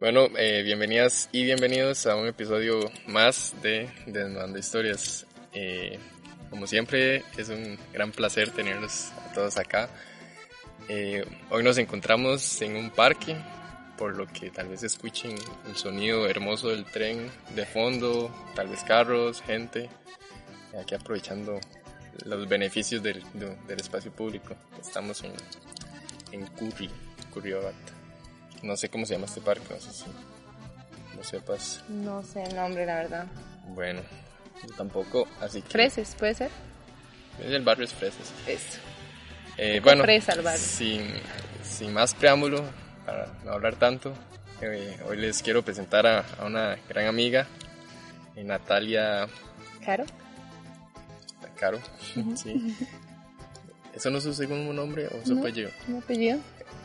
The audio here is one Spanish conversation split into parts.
Bueno, eh, bienvenidas y bienvenidos a un episodio más de Desnudando Historias. Eh, como siempre, es un gran placer tenerlos a todos acá. Eh, hoy nos encontramos en un parque, por lo que tal vez escuchen el sonido hermoso del tren de fondo, tal vez carros, gente. Aquí aprovechando los beneficios del, del espacio público. Estamos en, en Curry, Curriabat. No sé cómo se llama este parque, no sé si lo sepas. No sé el nombre, la verdad. Bueno, yo tampoco, así que... Freses, ¿puede ser? El barrio es Freses. Eso. Eh, bueno, fresa el barrio. Sin, sin más preámbulo, para no hablar tanto, eh, hoy les quiero presentar a, a una gran amiga, eh, Natalia ¿Caro? Caro. sí. ¿Eso no es su segundo nombre o su No. apellido? ¿Un apellido?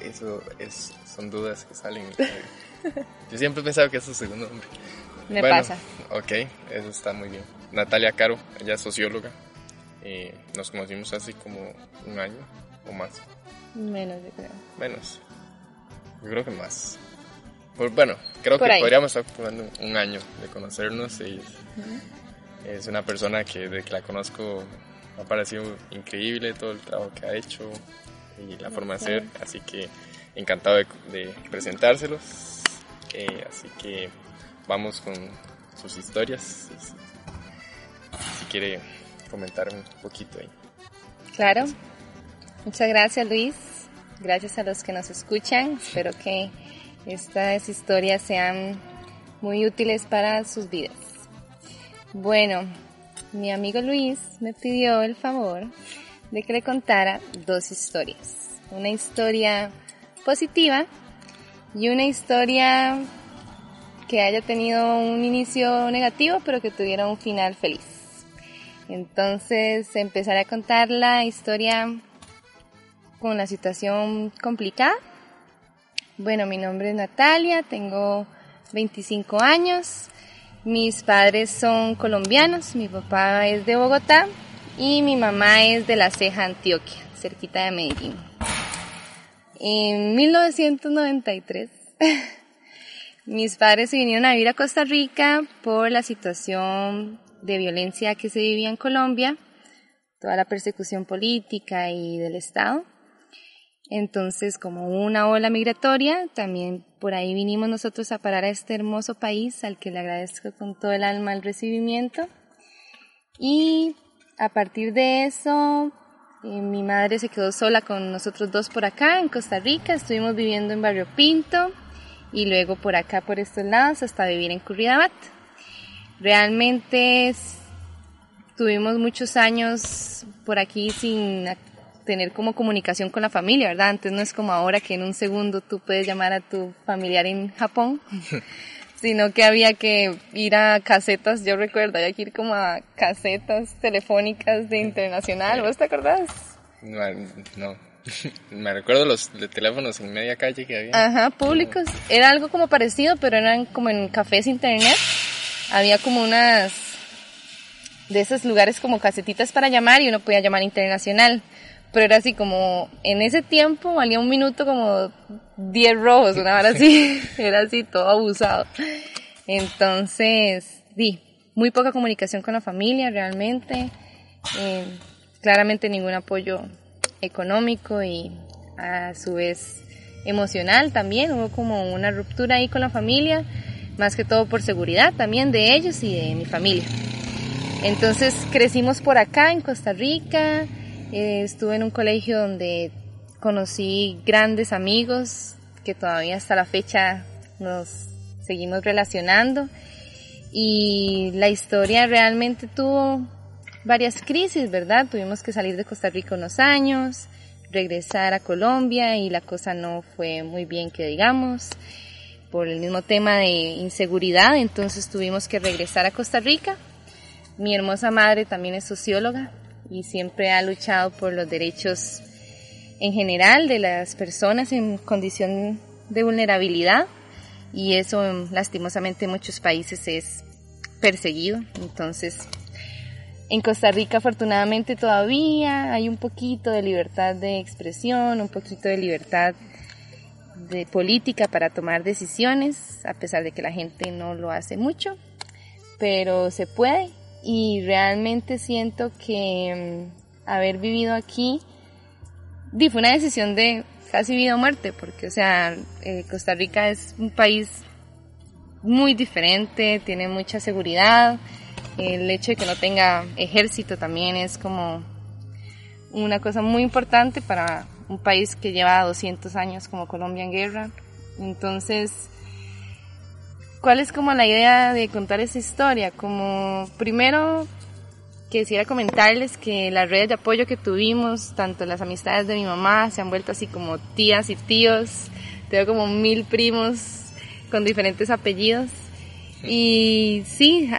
Eso es, son dudas que salen. Yo siempre he pensado que es su segundo nombre. Me Bueno, pasa. Ok, eso está muy bien. Natalia Caro, ella es socióloga. Eh, nos conocimos hace como un año o más. Menos, yo creo. Menos. Yo creo que más. Pues bueno, creo Por que ahí. podríamos estar hablando un año de conocernos. Y es una persona que desde que la conozco me ha parecido increíble todo el trabajo que ha hecho y la forma de ser. Así que encantado de, de presentárselos. Eh, así que vamos con sus historias. Si, si quiere comentar un poquito ahí. Claro. Muchas gracias, Luis. Gracias a los que nos escuchan. Espero que estas historias sean muy útiles para sus vidas. Bueno, mi amigo Luis me pidió el favor de que le contara dos historias. Una historia positiva y una historia que haya tenido un inicio negativo pero que tuviera un final feliz. Entonces empezaré a contar la historia con la situación complicada. Bueno, mi nombre es Natalia, tengo 25 años, mis padres son colombianos, mi papá es de Bogotá y mi mamá es de La Ceja, Antioquia, cerquita de Medellín. En 1993 mis padres se vinieron a vivir a Costa Rica por la situación de violencia que se vivía en Colombia, toda la persecución política y del Estado. Entonces, como una ola migratoria, también por ahí vinimos nosotros a parar a este hermoso país al que le agradezco con todo el alma el recibimiento. Y a partir de eso, eh, mi madre se quedó sola con nosotros dos por acá en Costa Rica, estuvimos viviendo en Barrio Pinto y luego por acá, por estos lados, hasta vivir en Curridabat. Realmente tuvimos muchos años por aquí sin tener como comunicación con la familia, ¿verdad? Antes no es como ahora que en un segundo tú puedes llamar a tu familiar en Japón, sino que había que ir a casetas, yo recuerdo, había que ir como a casetas telefónicas de internacional, ¿vos te acordás? No, no. me recuerdo los teléfonos en media calle que había. Ajá, públicos. Era algo como parecido, pero eran como en cafés internet. Había como unas de esos lugares como casetitas para llamar y uno podía llamar internacional. Pero era así como, en ese tiempo valía un minuto como 10 rojos, una hora así. Era así todo abusado. Entonces, di, muy poca comunicación con la familia realmente. Eh, claramente ningún apoyo económico y a su vez emocional también. Hubo como una ruptura ahí con la familia, más que todo por seguridad también de ellos y de mi familia. Entonces crecimos por acá en Costa Rica, eh, estuve en un colegio donde conocí grandes amigos que todavía hasta la fecha nos seguimos relacionando y la historia realmente tuvo varias crisis, ¿verdad? Tuvimos que salir de Costa Rica unos años, regresar a Colombia y la cosa no fue muy bien que digamos por el mismo tema de inseguridad, entonces tuvimos que regresar a Costa Rica. Mi hermosa madre también es socióloga y siempre ha luchado por los derechos en general de las personas en condición de vulnerabilidad y eso lastimosamente en muchos países es perseguido. Entonces, en Costa Rica afortunadamente todavía hay un poquito de libertad de expresión, un poquito de libertad de política para tomar decisiones, a pesar de que la gente no lo hace mucho, pero se puede y realmente siento que mm, haber vivido aquí fue una decisión de casi vida o muerte, porque o sea, eh, Costa Rica es un país muy diferente, tiene mucha seguridad, el hecho de que no tenga ejército también es como una cosa muy importante para un país que lleva 200 años como Colombia en guerra. Entonces, ¿cuál es como la idea de contar esa historia? Como primero quisiera comentarles que las redes de apoyo que tuvimos, tanto las amistades de mi mamá, se han vuelto así como tías y tíos. Tengo como mil primos con diferentes apellidos. Y sí,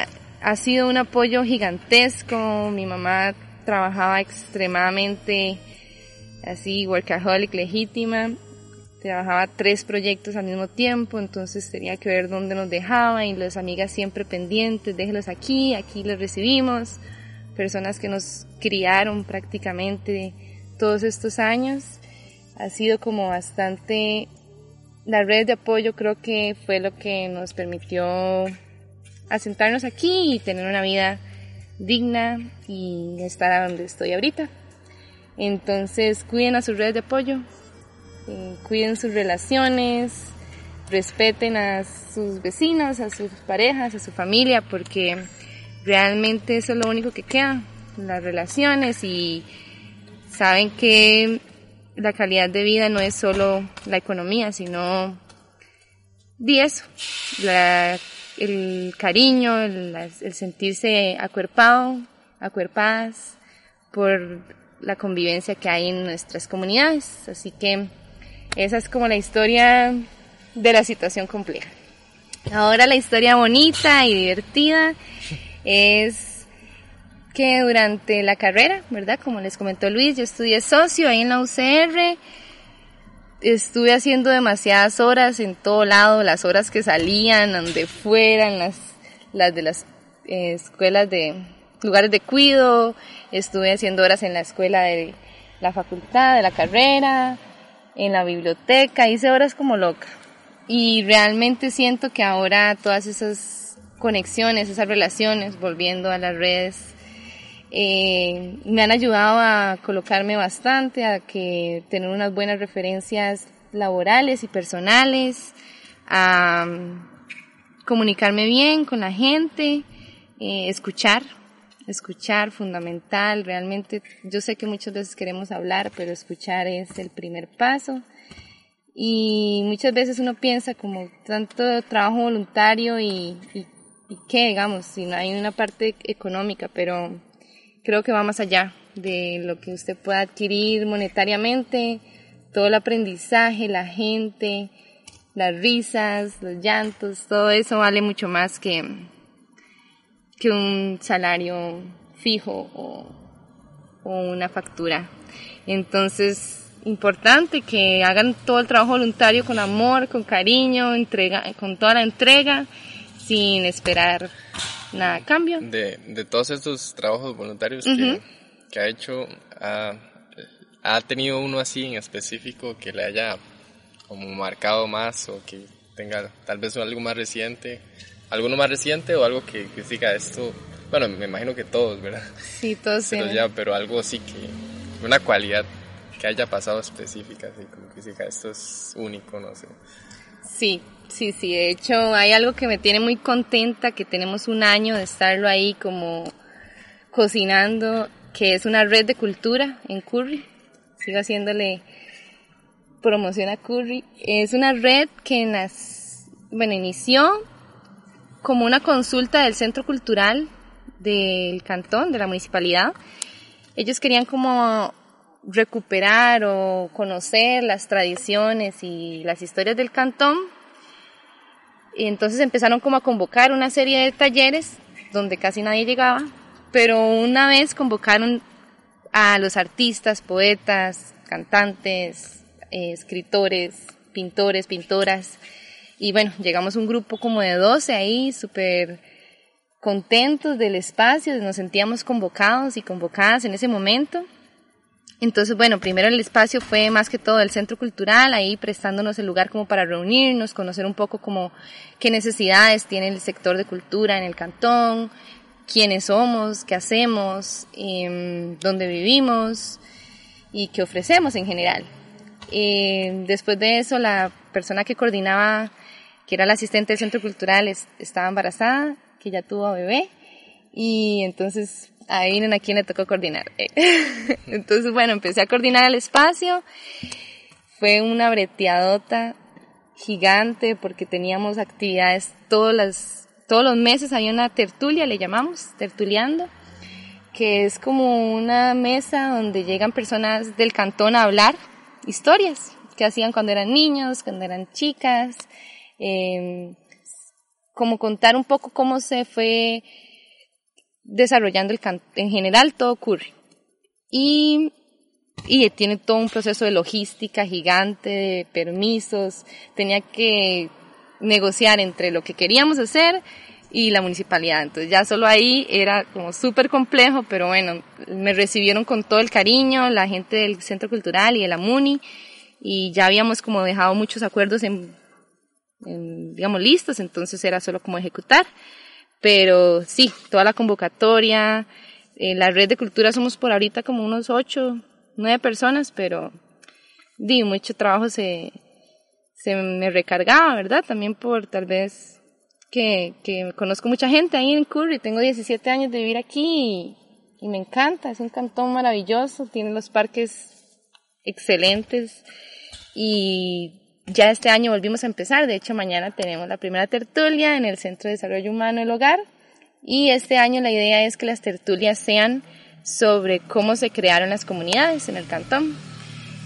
ha sido un apoyo gigantesco. Mi mamá trabajaba extremadamente así, workaholic legítima. Trabajaba tres proyectos al mismo tiempo, entonces tenía que ver dónde nos dejaba y las amigas siempre pendientes, déjelos aquí, aquí los recibimos. Personas que nos criaron prácticamente todos estos años. Ha sido como bastante la red de apoyo creo que fue lo que nos permitió asentarnos aquí y tener una vida digna y estar a donde estoy ahorita. Entonces cuiden a sus redes de apoyo, eh, cuiden sus relaciones, respeten a sus vecinos, a sus parejas, a su familia, porque realmente eso es lo único que queda, las relaciones y saben que la calidad de vida no es solo la economía, sino de eso, el cariño, el, el, sentirse acuerpado, acuerpadas por la convivencia que hay en nuestras comunidades. Así que esa es como la historia de la situación compleja. Ahora la historia bonita y divertida es que durante la carrera, ¿verdad? Como les comentó Luis, yo estudié socio ahí en la UCR. Estuve haciendo demasiadas horas en todo lado, las horas que salían, donde fueran, las, las de las eh, escuelas de lugares de cuido, estuve haciendo horas en la escuela de la facultad, de la carrera, en la biblioteca, hice horas como loca. Y realmente siento que ahora todas esas conexiones, esas relaciones, volviendo a las redes, eh, me han ayudado a colocarme bastante, a que tener unas buenas referencias laborales y personales, a mm, comunicarme bien con la gente, eh, escuchar, escuchar fundamental, realmente yo sé que muchas veces queremos hablar, pero escuchar es el primer paso. Y muchas veces uno piensa como tanto trabajo voluntario y, y qué, digamos, si no hay una parte económica, pero creo que va más allá de lo que usted pueda adquirir monetariamente, todo el aprendizaje, la gente, las risas, los llantos, todo eso vale mucho más que, que un salario fijo o, o una factura. Entonces, importante que hagan todo el trabajo voluntario con amor, con cariño, entrega, con toda la entrega sin esperar nada a cambio. De, de todos estos trabajos voluntarios que, que, ha hecho, ha, ha, tenido uno así en específico que le haya como marcado más o que tenga tal vez algo más reciente, alguno más reciente o algo que, que siga esto, bueno, me imagino que todos, ¿verdad? Sí, todos pero, ya, pero algo sí que, una cualidad que haya pasado específica, así como que siga esto es único, no sé. Sí, sí, sí. De hecho, hay algo que me tiene muy contenta, que tenemos un año de estarlo ahí como cocinando, que es una red de cultura en Curry. Sigo haciéndole promoción a Curry. Es una red que nas, bueno, inició como una consulta del Centro Cultural del Cantón, de la Municipalidad. Ellos querían como recuperar o conocer las tradiciones y las historias del cantón. Y entonces empezaron como a convocar una serie de talleres donde casi nadie llegaba, pero una vez convocaron a los artistas, poetas, cantantes, eh, escritores, pintores, pintoras, y bueno, llegamos un grupo como de 12 ahí, súper contentos del espacio, nos sentíamos convocados y convocadas en ese momento Entonces, bueno, primero el espacio fue más que todo el centro cultural, ahí prestándonos el lugar como para reunirnos, conocer un poco como qué necesidades tiene el sector de cultura en el cantón, quiénes somos, qué hacemos, eh, dónde vivimos y qué ofrecemos en general. Eh, después de eso, la persona que coordinaba, que era la asistente del centro cultural, estaba embarazada, que ya tuvo bebé, y entonces ahí vienen a quien le tocó coordinar. entonces, bueno, empecé a coordinar el espacio, fue una breteadota gigante porque teníamos actividades todas las, todos los meses, había una tertulia, le llamamos, tertuliando, que es como una mesa donde llegan personas del cantón a hablar historias que hacían cuando eran niños, cuando eran chicas, eh, como contar un poco cómo se fue desarrollando el canto. En general todo ocurre. Y, y tiene todo un proceso de logística gigante, de permisos. Tenía que negociar entre lo que queríamos hacer y la municipalidad. Entonces ya solo ahí era como súper complejo, pero bueno, me recibieron con todo el cariño, la gente del Centro Cultural y de la MUNI, y ya habíamos como dejado muchos acuerdos en, digamos, listos, entonces era solo como ejecutar. Pero sí, toda la convocatoria, en la red de cultura somos por ahorita como unos ocho, nueve personas, pero di, mucho trabajo se, se me recargaba, ¿verdad? También por tal vez que, que conozco mucha gente ahí en Curry, tengo 17 años de vivir aquí y, me encanta, es un cantón maravilloso, tiene los parques excelentes y ya este año volvimos a empezar, de hecho mañana tenemos la primera tertulia en el Centro de Desarrollo Humano El Hogar y este año la idea es que las tertulias sean sobre cómo se crearon las comunidades en el cantón.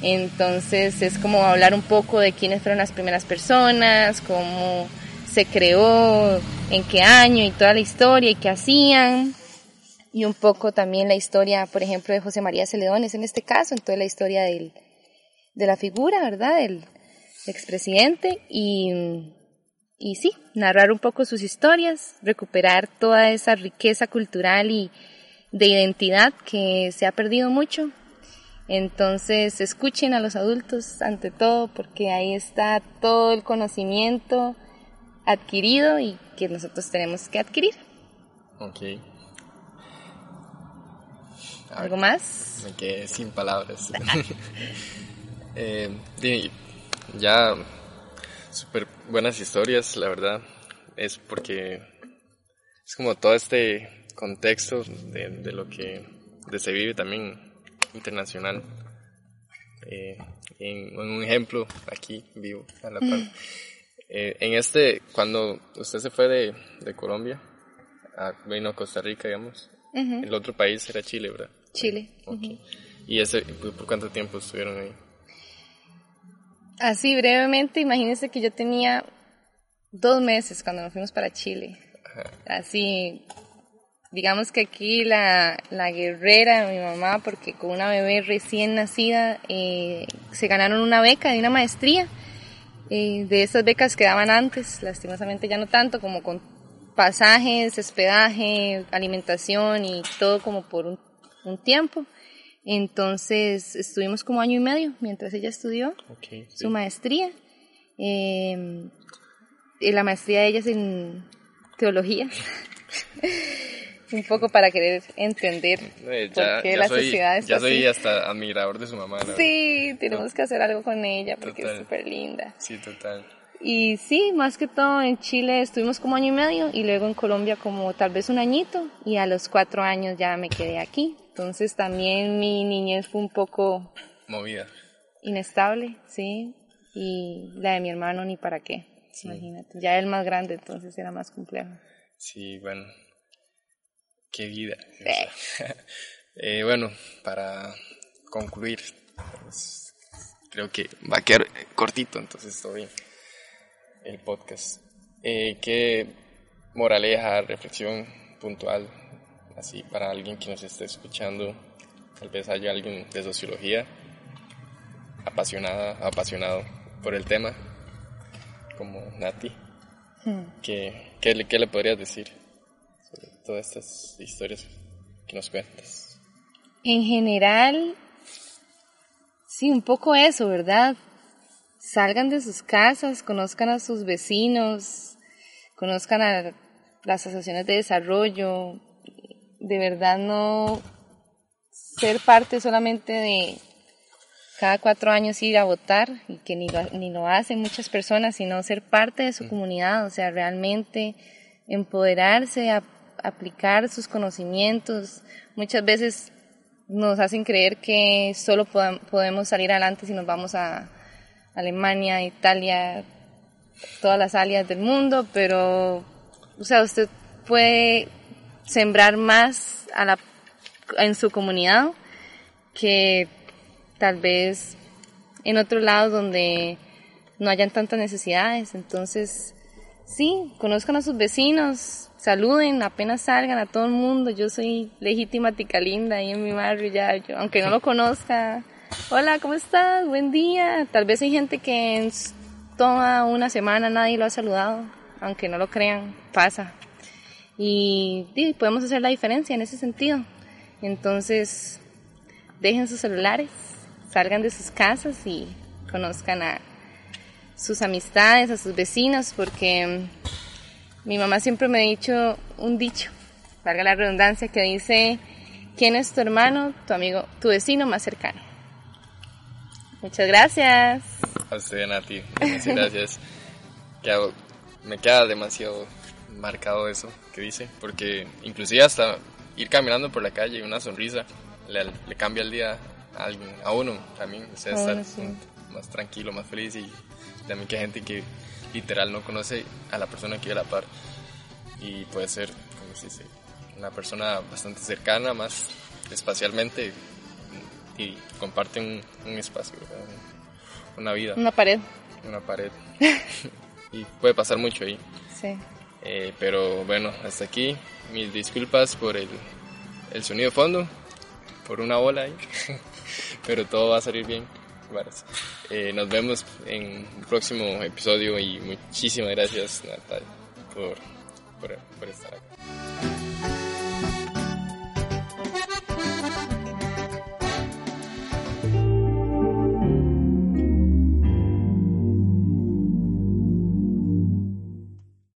Entonces es como hablar un poco de quiénes fueron las primeras personas, cómo se creó, en qué año y toda la historia y qué hacían. Y un poco también la historia, por ejemplo, de José María Celedones en este caso, en toda la historia de la figura, ¿verdad? Expresidente. Y, y sí, narrar un poco sus historias, recuperar toda esa riqueza cultural y de identidad que se ha perdido mucho. Entonces, escuchen a los adultos ante todo, porque ahí está todo el conocimiento adquirido y que nosotros tenemos que adquirir. Ok. ¿Algo más? Me quedé sin palabras. eh, ya súper buenas historias, la verdad. Es porque es como todo este contexto de, de lo que de se vive también internacional. Eh, en, un ejemplo aquí vivo a la par. Eh, en este, cuando usted se fue de, de Colombia, a, vino a Costa Rica, digamos, el otro país era Chile, ¿verdad? Chile. ¿Y ese, por cuánto tiempo estuvieron ahí? Así brevemente, imagínese que yo tenía dos meses cuando nos fuimos para Chile. Así, digamos que aquí la, la guerrera, mi mamá, porque con una bebé recién nacida, eh, se ganaron una beca de una maestría de esas becas que daban antes, lastimosamente ya no tanto, como con pasajes, hospedaje, alimentación y todo como por un, tiempo. Entonces estuvimos como año y medio mientras ella estudió su maestría. Em, y la maestría de ella es en teología. un poco para querer entender eh, por qué la sociedad está Ya soy hasta admirador de su mamá. sí, tenemos que hacer algo con ella porque es súper linda. Sí, total. Y sí, más que todo en Chile estuvimos como año y medio y luego en Colombia como tal vez un añito y a los cuatro años ya me quedé aquí. Entonces también mi niñez fue un poco... Movida. Inestable, sí. Y la de mi hermano ni para qué. Imagínate. Ya el más grande, entonces era más complejo. Sí, bueno, Qué vida. eh, bueno, para concluir, pues, creo que va a quedar cortito, entonces todo bien. El podcast. Eh, ¿Qué moraleja, reflexión puntual, así para alguien que nos esté escuchando? Tal vez haya alguien de sociología apasionada, apasionado por el tema, como Nati. Hmm. ¿Qué, qué, qué le podrías decir? todas estas historias que nos cuentas? En general, sí, un poco eso, ¿verdad? Salgan de sus casas, conozcan a sus vecinos, conozcan a las asociaciones de desarrollo, de verdad no ser parte solamente de cada cuatro años ir a votar y que ni lo, ni lo hacen muchas personas, sino ser parte de su comunidad, o sea, realmente empoderarse, a, aplicar sus conocimientos. Muchas veces nos hacen creer que solo podemos salir adelante si nos vamos a Alemania, Italia, todas las áreas del mundo, pero, o sea, usted puede sembrar más a la, en su comunidad que tal vez en otros lados donde no hayan tantas necesidades. Entonces, sí, conozcan a sus vecinos, saluden, apenas salgan a todo el mundo. Yo soy legítima tica linda ahí en mi barrio ya, yo, aunque no lo conozca. Hola, ¿cómo estás? Buen día. Tal vez hay gente que en toda una semana nadie lo ha saludado, aunque no lo crean, pasa. Y, podemos hacer la diferencia en ese sentido. Entonces, dejen sus celulares, salgan de sus casas y conozcan a sus amistades, a sus vecinos, porque mi mamá siempre me ha dicho un dicho, valga la redundancia, que dice, ¿quién es tu hermano, tu amigo, tu vecino más cercano? Muchas gracias. A usted, Nati, muchas gracias. me queda demasiado marcado eso que dice, porque inclusive hasta ir caminando por la calle y una sonrisa le, cambia el día a alguien, a uno también, o sea, estar más tranquilo, más feliz y también que hay gente que literal no conoce a la persona que vive a la par y puede ser, como se dice, una persona bastante cercana, más espacialmente y comparten un, espacio, una vida. Una pared. Una pared. y puede pasar mucho ahí. Sí. Eh, pero bueno, hasta aquí. Mis disculpas por el, el sonido fondo, por una ola ahí. pero todo va a salir bien. Eh, nos vemos en un próximo episodio y muchísimas gracias Natalia por, por, por estar aquí.